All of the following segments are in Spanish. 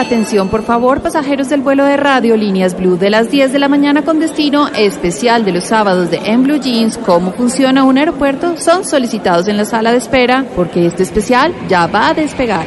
Atención, por favor, pasajeros del vuelo de radio Líneas Blue de las 10 de la mañana con destino especial de los sábados de En Blue Jeans, cómo funciona un aeropuerto, son solicitados en la sala de espera porque este especial ya va a despegar.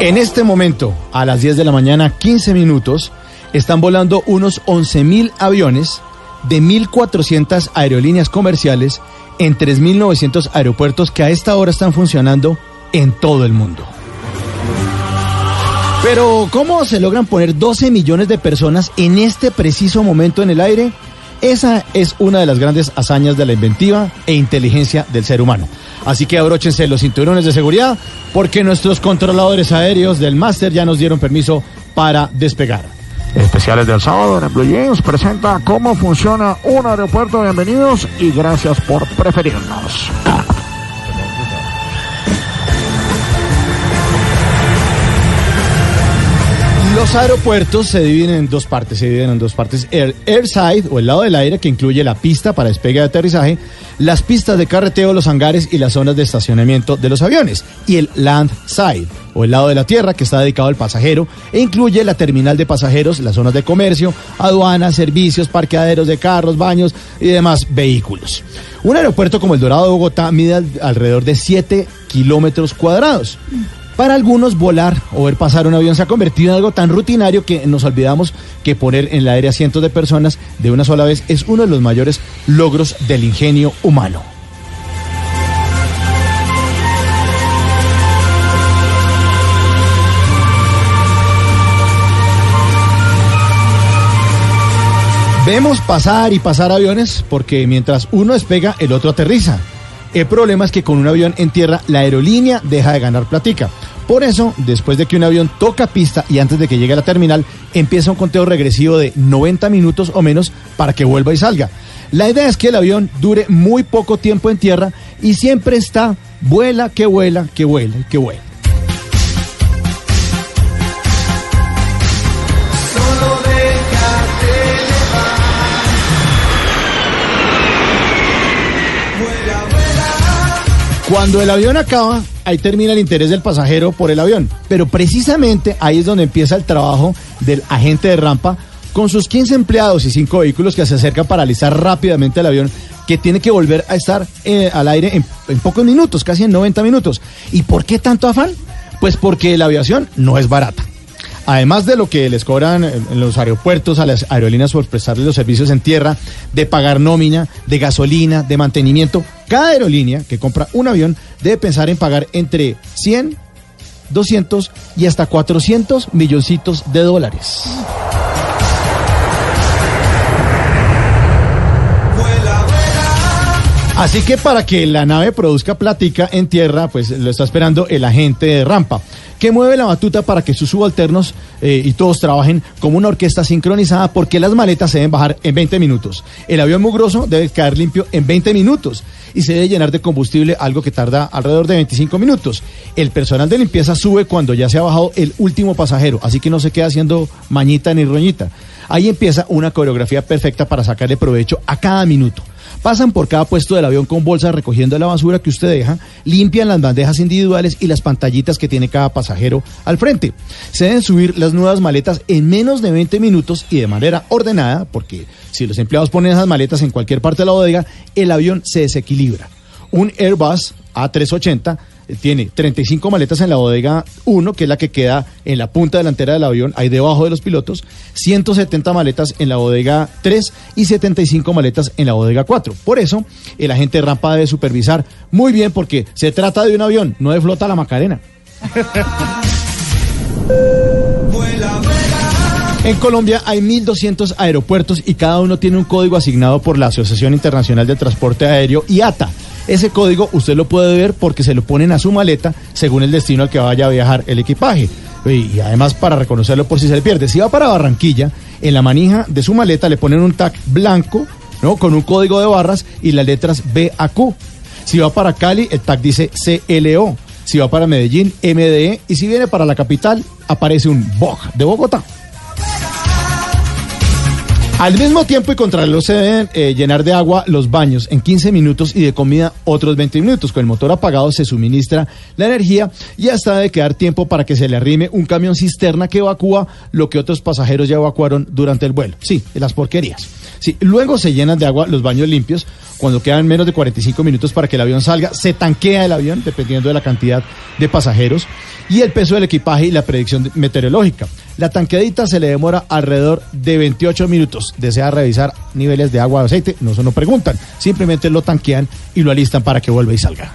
En este momento, a las 10 de la mañana, 15 minutos, están volando unos 11.000 aviones de 1.400 aerolíneas comerciales en 3.900 aeropuertos que a esta hora están funcionando en todo el mundo. Pero, ¿cómo se logran poner 12 millones de personas en este preciso momento en el aire? Esa es una de las grandes hazañas de la inventiva e inteligencia del ser humano. Así que abróchense los cinturones de seguridad porque nuestros controladores aéreos del máster ya nos dieron permiso para despegar. Especiales del sábado en Blue Jeans presenta cómo funciona un aeropuerto. Bienvenidos y gracias por preferirnos. Los aeropuertos se dividen en dos partes, se dividen en dos partes. El airside o el lado del aire que incluye la pista para despegue y aterrizaje, las pistas de carreteo, los hangares y las zonas de estacionamiento de los aviones. Y el land side o el lado de la tierra que está dedicado al pasajero e incluye la terminal de pasajeros, las zonas de comercio, aduanas, servicios, parqueaderos de carros, baños y demás vehículos. Un aeropuerto como el Dorado de Bogotá mide alrededor de 7 kilómetros cuadrados. Para algunos, volar o ver pasar un avión se ha convertido en algo tan rutinario que nos olvidamos que poner en el aire a cientos de personas de una sola vez es uno de los mayores logros del ingenio humano. Vemos pasar y pasar aviones porque mientras uno despega, el otro aterriza. El problema es que con un avión en tierra, la aerolínea deja de ganar platica. Por eso, después de que un avión toca pista y antes de que llegue a la terminal, empieza un conteo regresivo de 90 minutos o menos para que vuelva y salga. La idea es que el avión dure muy poco tiempo en tierra y siempre está vuela, que vuela, que vuela, que vuela. Cuando el avión acaba, ahí termina el interés del pasajero por el avión. Pero precisamente ahí es donde empieza el trabajo del agente de rampa con sus 15 empleados y 5 vehículos que se acercan para alistar rápidamente el avión que tiene que volver a estar eh, al aire en, en pocos minutos, casi en 90 minutos. ¿Y por qué tanto afán? Pues porque la aviación no es barata. Además de lo que les cobran en los aeropuertos a las aerolíneas por prestarles los servicios en tierra, de pagar nómina, de gasolina, de mantenimiento, cada aerolínea que compra un avión debe pensar en pagar entre 100, 200 y hasta 400 milloncitos de dólares. Así que para que la nave produzca platica en tierra, pues lo está esperando el agente de rampa, que mueve la batuta para que sus subalternos eh, y todos trabajen como una orquesta sincronizada, porque las maletas se deben bajar en 20 minutos. El avión mugroso debe caer limpio en 20 minutos y se debe llenar de combustible, algo que tarda alrededor de 25 minutos. El personal de limpieza sube cuando ya se ha bajado el último pasajero, así que no se queda haciendo mañita ni roñita. Ahí empieza una coreografía perfecta para sacarle provecho a cada minuto. Pasan por cada puesto del avión con bolsas recogiendo la basura que usted deja, limpian las bandejas individuales y las pantallitas que tiene cada pasajero al frente. Se deben subir las nuevas maletas en menos de 20 minutos y de manera ordenada, porque si los empleados ponen esas maletas en cualquier parte de la bodega, el avión se desequilibra. Un Airbus A380 tiene 35 maletas en la bodega 1, que es la que queda en la punta delantera del avión, ahí debajo de los pilotos, 170 maletas en la bodega 3 y 75 maletas en la bodega 4. Por eso, el agente de rampa debe supervisar muy bien porque se trata de un avión, no de flota la Macarena. En Colombia hay 1.200 aeropuertos y cada uno tiene un código asignado por la Asociación Internacional de Transporte Aéreo IATA. Ese código usted lo puede ver porque se lo ponen a su maleta según el destino al que vaya a viajar el equipaje. Y, además para reconocerlo por si se le pierde. Si va para Barranquilla, en la manija de su maleta le ponen un tag blanco, ¿no? Con un código de barras y las letras B a Q. Si va para Cali, el tag dice CLO. Si va para Medellín, MDE. Y si viene para la capital, aparece un BOG de Bogotá. Al mismo tiempo y contra el se deben llenar de agua los baños en 15 minutos y de comida otros 20 minutos. Con el motor apagado se suministra la energía y hasta debe quedar tiempo para que se le arrime un camión cisterna que evacúa lo que otros pasajeros ya evacuaron durante el vuelo. Sí, las porquerías. Sí, luego se llenan de agua los baños limpios cuando quedan menos de 45 minutos para que el avión salga. Se tanquea el avión dependiendo de la cantidad de pasajeros y el peso del equipaje y la predicción meteorológica. La tanqueadita se le demora alrededor de 28 minutos. Desea revisar niveles de agua o aceite, no se lo preguntan, simplemente lo tanquean y lo alistan para que vuelva y salga.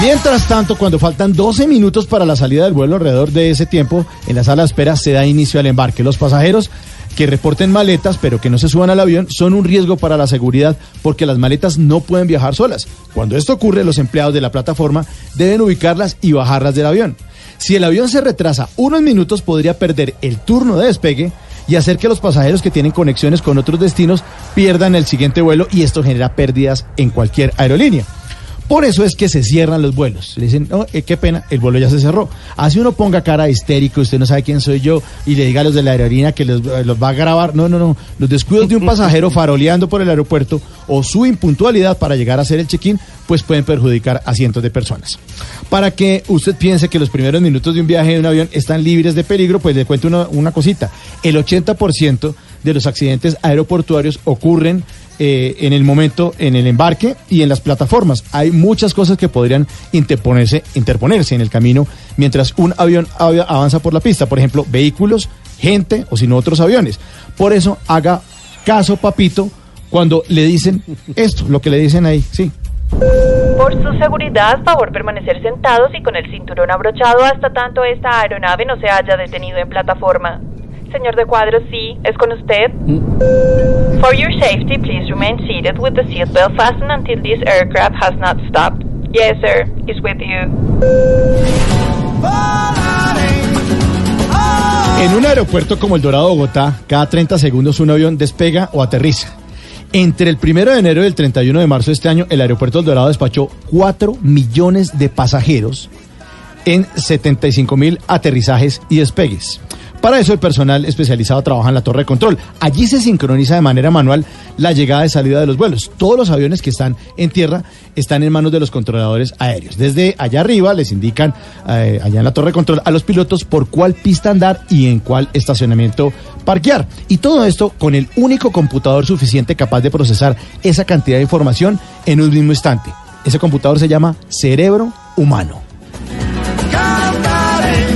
Mientras tanto, cuando faltan 12 minutos para la salida del vuelo, alrededor de ese tiempo, en la sala de espera se da inicio al embarque. Los pasajeros que reporten maletas pero que no se suban al avión son un riesgo para la seguridad porque las maletas no pueden viajar solas. Cuando esto ocurre, los empleados de la plataforma deben ubicarlas y bajarlas del avión. Si el avión se retrasa unos minutos, podría perder el turno de despegue y hacer que los pasajeros que tienen conexiones con otros destinos pierdan el siguiente vuelo y esto genera pérdidas en cualquier aerolínea. Por eso es que se cierran los vuelos. Le dicen, no, eh, qué pena, el vuelo ya se cerró. Así uno ponga cara histérico, usted no sabe quién soy yo, y le diga a los de la aerolínea que los, eh, los va a grabar. No, no, no. Los descuidos de un pasajero faroleando por el aeropuerto o su impuntualidad para llegar a hacer el check-in, pues pueden perjudicar a cientos de personas. Para que usted piense que los primeros minutos de un viaje en un avión están libres de peligro, pues le cuento una, una cosita. El 80% de los accidentes aeroportuarios ocurren eh, en el momento, en el embarque y en las plataformas. Hay muchas cosas que podrían interponerse, interponerse en el camino mientras un avión av- avanza por la pista. Por ejemplo, vehículos, gente o si no otros aviones. Por eso haga caso, papito, cuando le dicen esto, lo que le dicen ahí, sí. Por su seguridad, favor permanecer sentados y con el cinturón abrochado hasta tanto esta aeronave no se haya detenido en plataforma. Señor de cuadros, sí, es con usted. For your safety, please remain seated with the seatbelt fastened until this aircraft has not stopped. Yes, sir, it's with you. En un aeropuerto como el Dorado Bogotá, cada 30 segundos un avión despega o aterriza. Entre el 1 de enero y el 31 de marzo de este año, el aeropuerto del Dorado despachó 4 millones de pasajeros en 75 mil aterrizajes y despegues. Para eso el personal especializado trabaja en la torre de control. Allí se sincroniza de manera manual la llegada y salida de los vuelos. Todos los aviones que están en tierra están en manos de los controladores aéreos. Desde allá arriba les indican, eh, allá en la torre de control, a los pilotos por cuál pista andar y en cuál estacionamiento parquear. Y todo esto con el único computador suficiente capaz de procesar esa cantidad de información en un mismo instante. Ese computador se llama cerebro humano.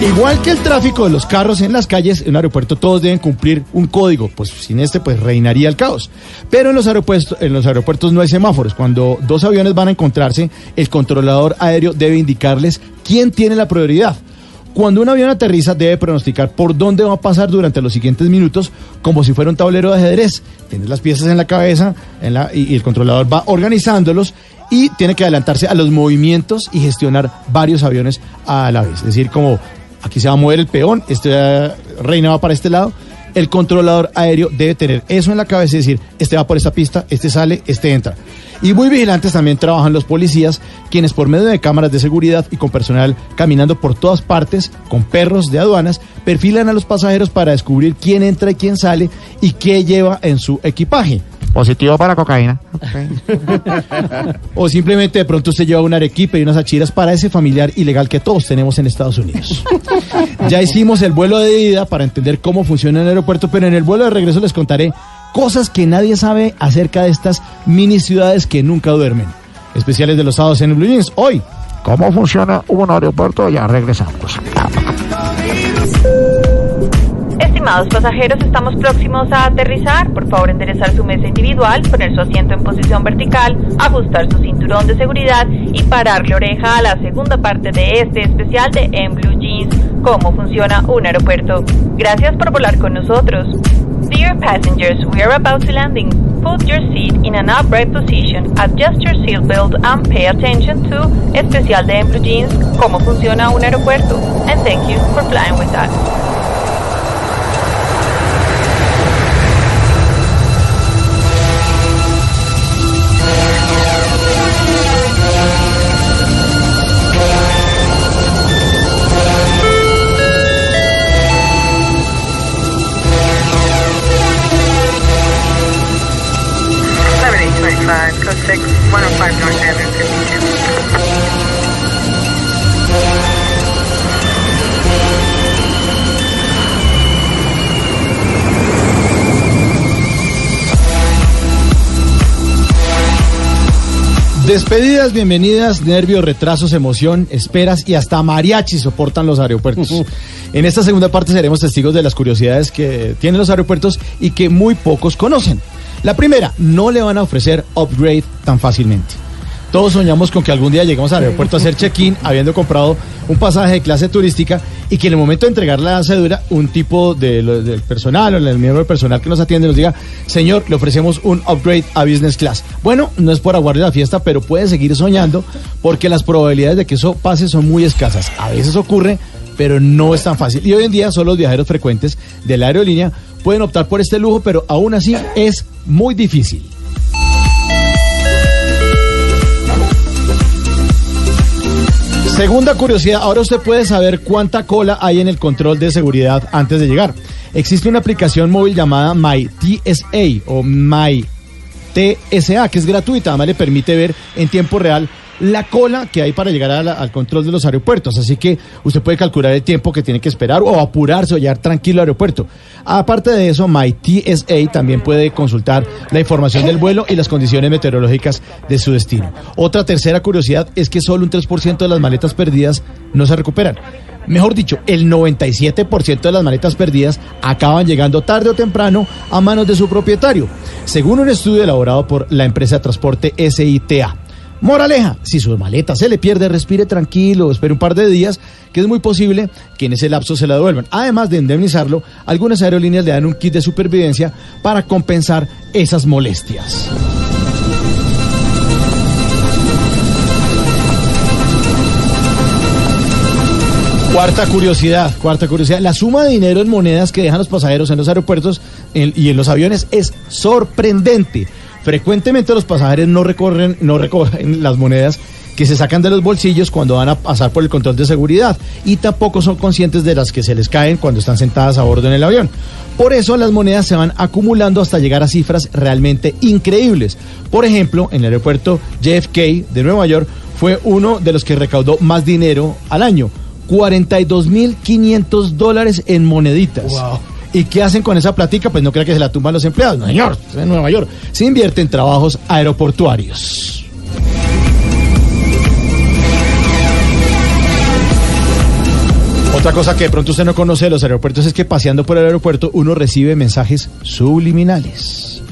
Igual que el tráfico de los carros en las calles, en un aeropuerto todos deben cumplir un código, pues sin este pues reinaría el caos. Pero en los aeropuertos, en los aeropuertos no hay semáforos. Cuando dos aviones van a encontrarse, el controlador aéreo debe indicarles quién tiene la prioridad. Cuando un avión aterriza debe pronosticar por dónde va a pasar durante los siguientes minutos como si fuera un tablero de ajedrez. Tienes las piezas en la cabeza y, y el controlador va organizándolos y tiene que adelantarse a los movimientos y gestionar varios aviones a la vez. Es decir, como aquí se va a mover el peón, este eh, reina va para este lado. El controlador aéreo debe tener eso en la cabeza y decir, este va por esta pista, este sale, este entra. Y muy vigilantes también trabajan los policías, quienes por medio de cámaras de seguridad y con personal caminando por todas partes, con perros de aduanas, perfilan a los pasajeros para descubrir quién entra y quién sale y qué lleva en su equipaje. Positivo para cocaína. O simplemente de pronto usted lleva un arequipe y unas achiras para ese familiar ilegal que todos tenemos en Estados Unidos. ya hicimos el vuelo de ida para entender cómo funciona el aeropuerto, pero en el vuelo de regreso les contaré cosas que nadie sabe acerca de estas mini ciudades que nunca duermen. Especiales de los sábados en el Blue Jeans. Hoy, ¿Cómo funciona un aeropuerto? Ya regresamos. Estimados pasajeros, estamos próximos a aterrizar. Por favor, enderezar su mesa individual, poner su asiento en posición vertical, ajustar su cinturón de seguridad y pararle oreja a la segunda parte de este especial de En Blue Jeans. cómo funciona un aeropuerto. Gracias por volar con nosotros. Dear passengers, we are about to landing. Put your seat in an upright position, adjust your seatbelt and pay attention to especial de Blue Jeans, cómo funciona un aeropuerto. And thank you for flying with us. Despedidas, bienvenidas, nervios, retrasos, emoción, esperas y hasta mariachi soportan los aeropuertos. En esta segunda parte seremos testigos de las curiosidades que tienen los aeropuertos y que muy pocos conocen. La primera, no le van a ofrecer upgrade tan fácilmente. Todos soñamos con que algún día lleguemos al aeropuerto a hacer check-in habiendo comprado un pasaje de clase turística y que en el momento de entregar la cédula, un tipo de, del personal o el miembro del personal que nos atiende nos diga, señor, le ofrecemos un upgrade a business class. Bueno, no es por aguardar la fiesta, pero puede seguir soñando porque las probabilidades de que eso pase son muy escasas. A veces ocurre, pero no es tan fácil. Y hoy en día solo los viajeros frecuentes de la aerolínea pueden optar por este lujo, pero aún así es muy difícil. Segunda curiosidad, ahora usted puede saber cuánta cola hay en el control de seguridad antes de llegar. Existe una aplicación móvil llamada My TSA o My TSA, que es gratuita, además le permite ver en tiempo real la cola que hay para llegar la- al control de los aeropuertos. Así que usted puede calcular el tiempo que tiene que esperar o apurarse o llegar tranquilo al aeropuerto. Aparte de eso, My TSA también puede consultar la información del vuelo y las condiciones meteorológicas de su destino. Otra tercera curiosidad es que solo un 3% de las maletas perdidas no se recuperan. Mejor dicho, el 97% de las maletas perdidas acaban llegando tarde o temprano a manos de su propietario, según un estudio elaborado por la empresa de transporte SITA. Moraleja, si su maleta se le pierde, respire tranquilo, espere un par de días, que es muy posible que en ese lapso se la devuelvan. Además de indemnizarlo, algunas aerolíneas le dan un kit de supervivencia para compensar esas molestias. Cuarta curiosidad, cuarta curiosidad. La suma de dinero en monedas que dejan los pasajeros en los aeropuertos y en los aviones es sorprendente. Frecuentemente los pasajeros no recorren, no recogen las monedas que se sacan de los bolsillos cuando van a pasar por el control de seguridad y tampoco son conscientes de las que se les caen cuando están sentadas a bordo en el avión. Por eso las monedas se van acumulando hasta llegar a cifras realmente increíbles. Por ejemplo, en el aeropuerto JFK de Nueva York fue uno de los que recaudó más dinero al año. 42.500 dólares en moneditas. ¿Y qué hacen con esa platica? Pues no crea que se la tumban los empleados. No, señor, en Nueva York. Se invierte en trabajos aeroportuarios. Otra cosa que de pronto usted no conoce de los aeropuertos es que paseando por el aeropuerto uno recibe mensajes subliminales.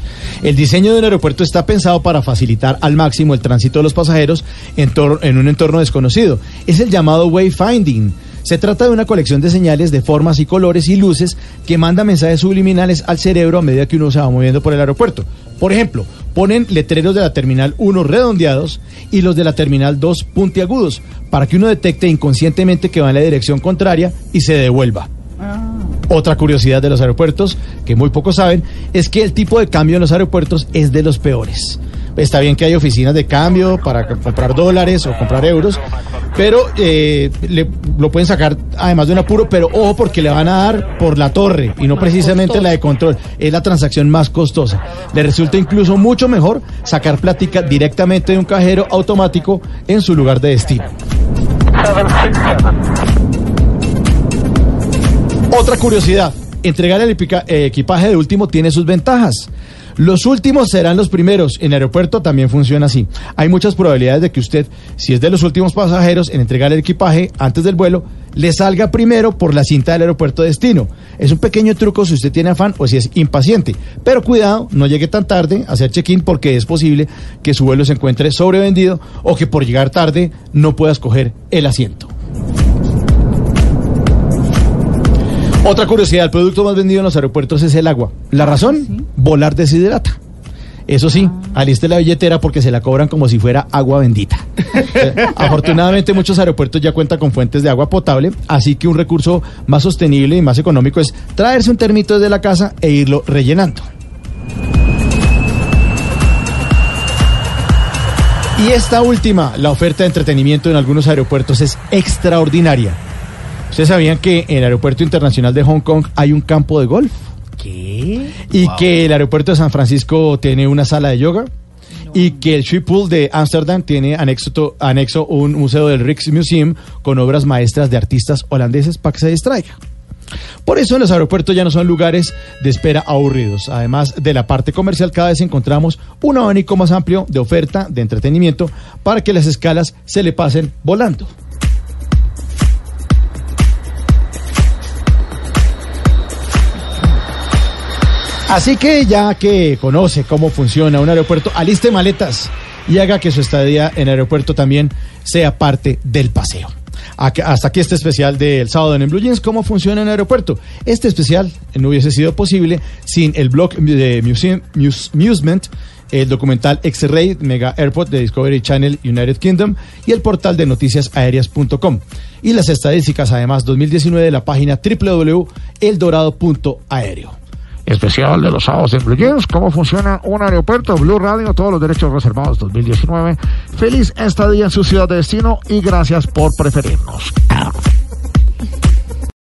El diseño del aeropuerto está pensado para facilitar al máximo el tránsito de los pasajeros en un entorno desconocido. Es el llamado wayfinding. Se trata de una colección de señales de formas y colores y luces que manda mensajes subliminales al cerebro a medida que uno se va moviendo por el aeropuerto. Por ejemplo, ponen letreros de la terminal 1 redondeados y los de la terminal 2 puntiagudos para que uno detecte inconscientemente que va en la dirección contraria y se devuelva. Otra curiosidad de los aeropuertos, que muy pocos saben, es que el tipo de cambio en los aeropuertos es de los peores. Está bien que hay oficinas de cambio para comprar dólares o comprar euros, pero eh, le- lo pueden sacar además de un apuro, pero ojo porque le van a dar por la torre y no precisamente la de control. Es la transacción más costosa. Le resulta incluso mucho mejor sacar plática directamente de un cajero automático en su lugar de destino. Otra curiosidad, entregar el equipaje de último tiene sus ventajas. Los últimos serán los primeros. En aeropuerto también funciona así. Hay muchas probabilidades de que usted, si es de los últimos pasajeros en entregar el equipaje antes del vuelo, le salga primero por la cinta del aeropuerto de destino. Es un pequeño truco si usted tiene afán o si es impaciente. Pero cuidado, no llegue tan tarde a hacer check-in porque es posible que su vuelo se encuentre sobrevendido o que por llegar tarde no pueda escoger el asiento. Otra curiosidad, el producto más vendido en los aeropuertos es el agua. ¿La razón? Volar deshidrata. Eso sí, aliste la billetera porque se la cobran como si fuera agua bendita. Eh, Afortunadamente muchos aeropuertos ya cuentan con fuentes de agua potable, así que un recurso más sostenible y más económico es traerse un termito desde la casa e irlo rellenando. Y esta última, la oferta de entretenimiento en algunos aeropuertos es extraordinaria. ¿Ustedes sabían que en el Aeropuerto Internacional de Hong Kong hay un campo de golf? ¿Qué? Y que el aeropuerto de San Francisco tiene una sala de yoga. Y que el Schiphol de Ámsterdam tiene anexo, anexo un museo del Rijksmuseum con obras maestras de artistas holandeses para que se distraiga. Por eso los aeropuertos ya no son lugares de espera aburridos. Además de la parte comercial, cada vez encontramos un abanico más amplio de oferta de entretenimiento para que las escalas se le pasen volando. Así que ya que conoce cómo funciona un aeropuerto, aliste maletas y haga que su estadía en el aeropuerto también sea parte del paseo. Hasta aquí este especial del sábado en Blue Jeans, cómo funciona el aeropuerto. Este especial no hubiese sido posible sin el blog de Museum, Muse- Musement, el documental X-Ray Mega Airport de Discovery Channel United Kingdom y el portal de noticiasaéreas.com. Y las estadísticas, además, 2019 de la página www.eldorado.aéreo. Especial de los sábados en Blue Jeans, cómo funciona un aeropuerto, Blue Radio, todos los derechos reservados 2019. Feliz estadía en su ciudad de destino y gracias por preferirnos.